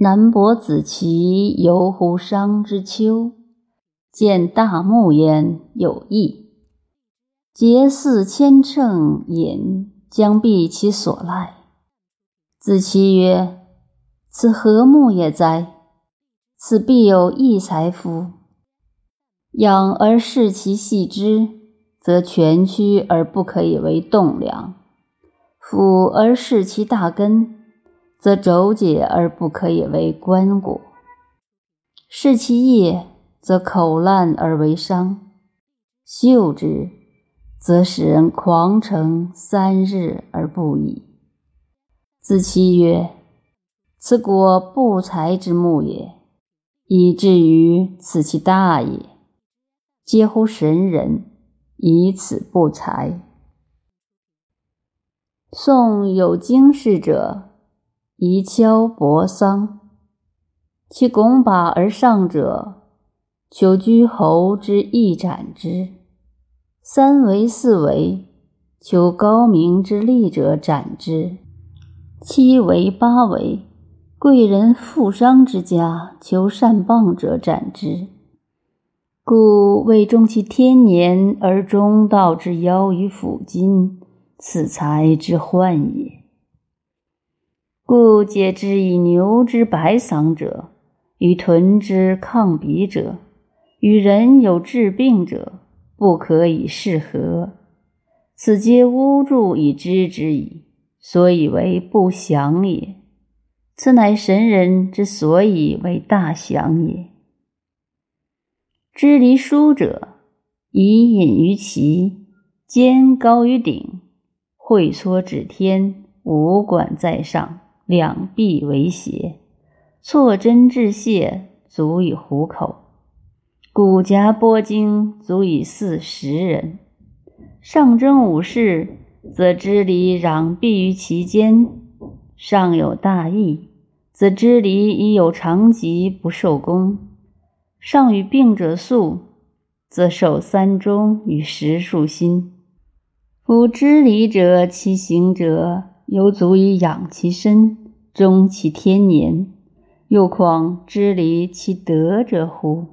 南伯子期游乎商之丘，见大木焉，有异。结似千乘饮，将避其所赖。子期曰：“此何木也哉？此必有异才夫。仰而视其细枝，则全曲而不可以为栋梁；俯而视其大根。”则轴解而不可以为棺椁；视其叶，则口烂而为伤；嗅之，则使人狂成三日而不已。子期曰：“此果不才之木也，以至于此其大也，皆乎神人，以此不才。”宋有经世者。宜敲薄桑，其拱拔而上者，求居侯之义斩之；三围四围，求高明之利者斩之；七围八围，贵人富商之家，求善谤者斩之。故未终其天年而中道之夭于斧金，此才之患也。故解之以牛之白嗓者，与豚之抗鼻者，与人有治病者，不可以适合。此皆巫祝以知之矣，所以为不祥也。此乃神人之所以为大祥也。知离书者，以隐于其肩高于顶，会搓指天，五管在上。两臂为邪，错针致泻，足以糊口；骨夹剥筋，足以饲十人。上征武士，则支离攘臂于其间；上有大义，则支离已有长疾不受功；上与病者宿，则受三钟与十数心。夫知离者，其行者。犹足以养其身，终其天年，又况知离其德者乎？